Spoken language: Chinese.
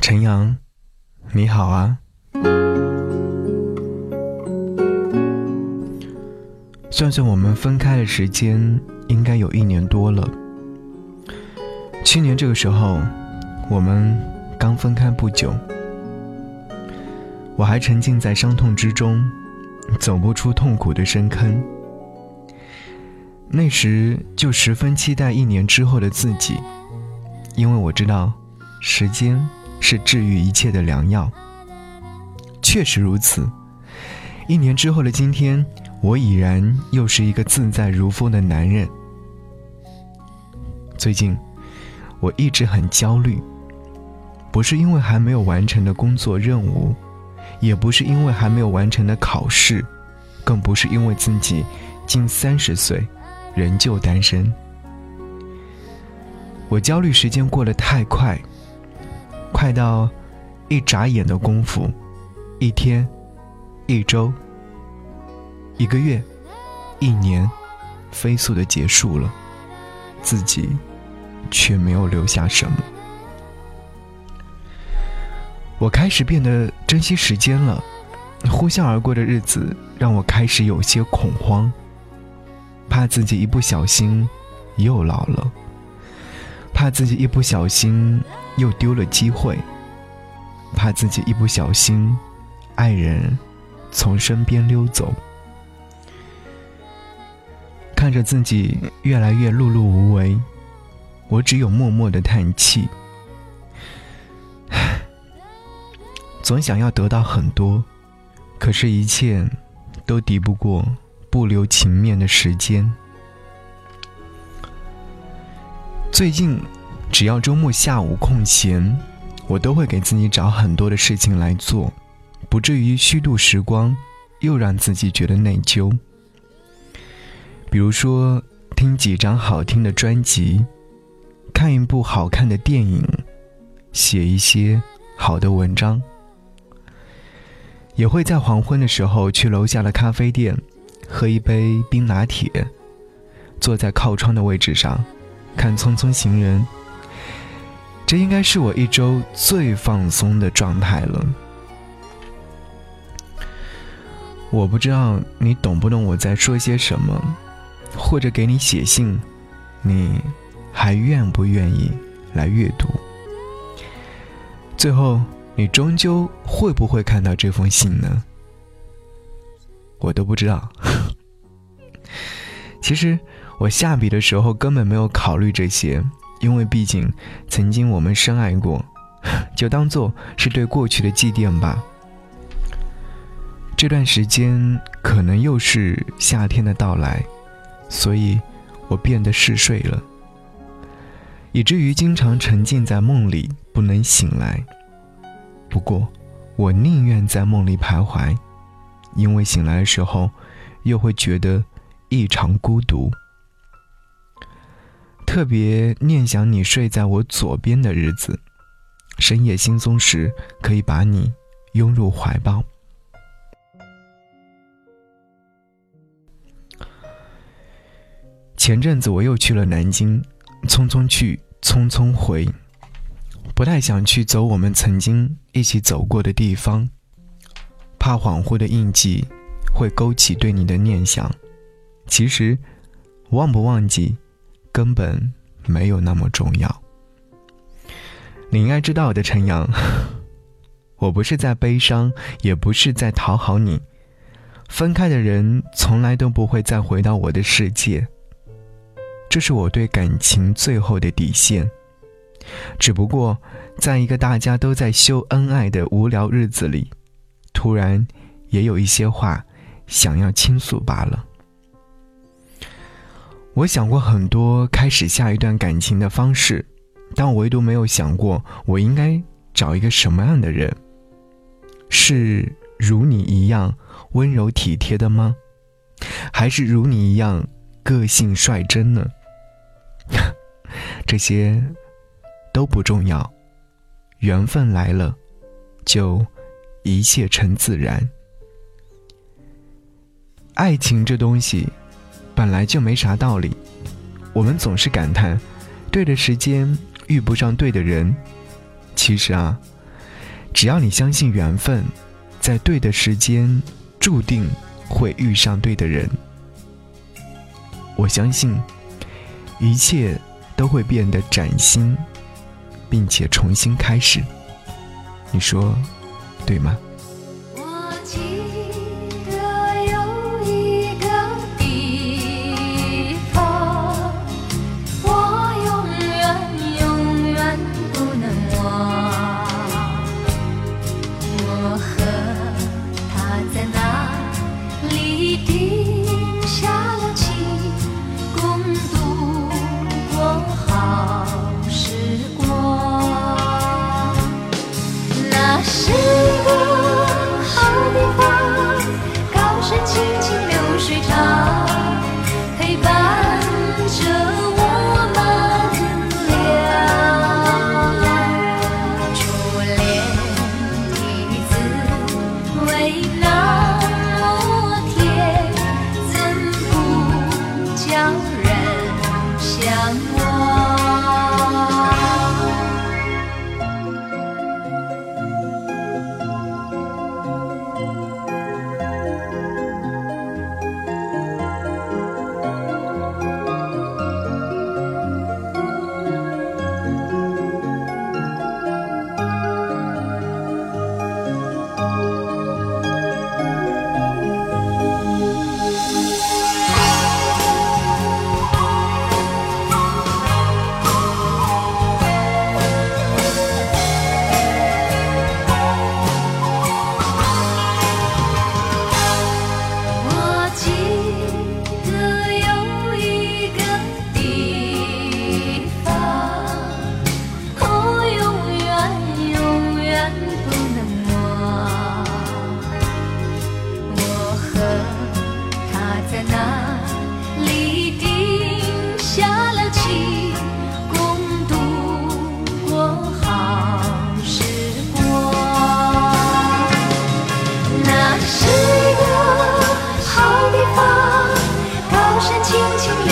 陈阳，你好啊！算算我们分开的时间，应该有一年多了。去年这个时候，我们刚分开不久，我还沉浸在伤痛之中，走不出痛苦的深坑。那时就十分期待一年之后的自己，因为我知道，时间。是治愈一切的良药。确实如此。一年之后的今天，我已然又是一个自在如风的男人。最近，我一直很焦虑，不是因为还没有完成的工作任务，也不是因为还没有完成的考试，更不是因为自己近三十岁仍旧单身。我焦虑，时间过得太快。快到一眨眼的功夫，一天、一周、一个月、一年，飞速的结束了，自己却没有留下什么。我开始变得珍惜时间了，呼啸而过的日子让我开始有些恐慌，怕自己一不小心又老了。怕自己一不小心又丢了机会，怕自己一不小心，爱人从身边溜走。看着自己越来越碌碌无为，我只有默默的叹气。总想要得到很多，可是，一切都抵不过不留情面的时间。最近，只要周末下午空闲，我都会给自己找很多的事情来做，不至于虚度时光，又让自己觉得内疚。比如说，听几张好听的专辑，看一部好看的电影，写一些好的文章。也会在黄昏的时候去楼下的咖啡店，喝一杯冰拿铁，坐在靠窗的位置上。看《匆匆行人》，这应该是我一周最放松的状态了。我不知道你懂不懂我在说些什么，或者给你写信，你还愿不愿意来阅读？最后，你终究会不会看到这封信呢？我都不知道。其实。我下笔的时候根本没有考虑这些，因为毕竟曾经我们深爱过，就当做是对过去的祭奠吧。这段时间可能又是夏天的到来，所以我变得嗜睡了，以至于经常沉浸在梦里不能醒来。不过，我宁愿在梦里徘徊，因为醒来的时候又会觉得异常孤独。特别念想你睡在我左边的日子，深夜惺忪时可以把你拥入怀抱。前阵子我又去了南京，匆匆去，匆匆回，不太想去走我们曾经一起走过的地方，怕恍惚的印记会勾起对你的念想。其实，忘不忘记？根本没有那么重要。你应该知道的，陈阳，我不是在悲伤，也不是在讨好你。分开的人从来都不会再回到我的世界，这是我对感情最后的底线。只不过，在一个大家都在秀恩爱的无聊日子里，突然也有一些话想要倾诉罢了。我想过很多开始下一段感情的方式，但我唯独没有想过我应该找一个什么样的人。是如你一样温柔体贴的吗？还是如你一样个性率真呢？这些都不重要，缘分来了，就一切成自然。爱情这东西。本来就没啥道理，我们总是感叹，对的时间遇不上对的人。其实啊，只要你相信缘分，在对的时间，注定会遇上对的人。我相信，一切都会变得崭新，并且重新开始。你说，对吗？轻轻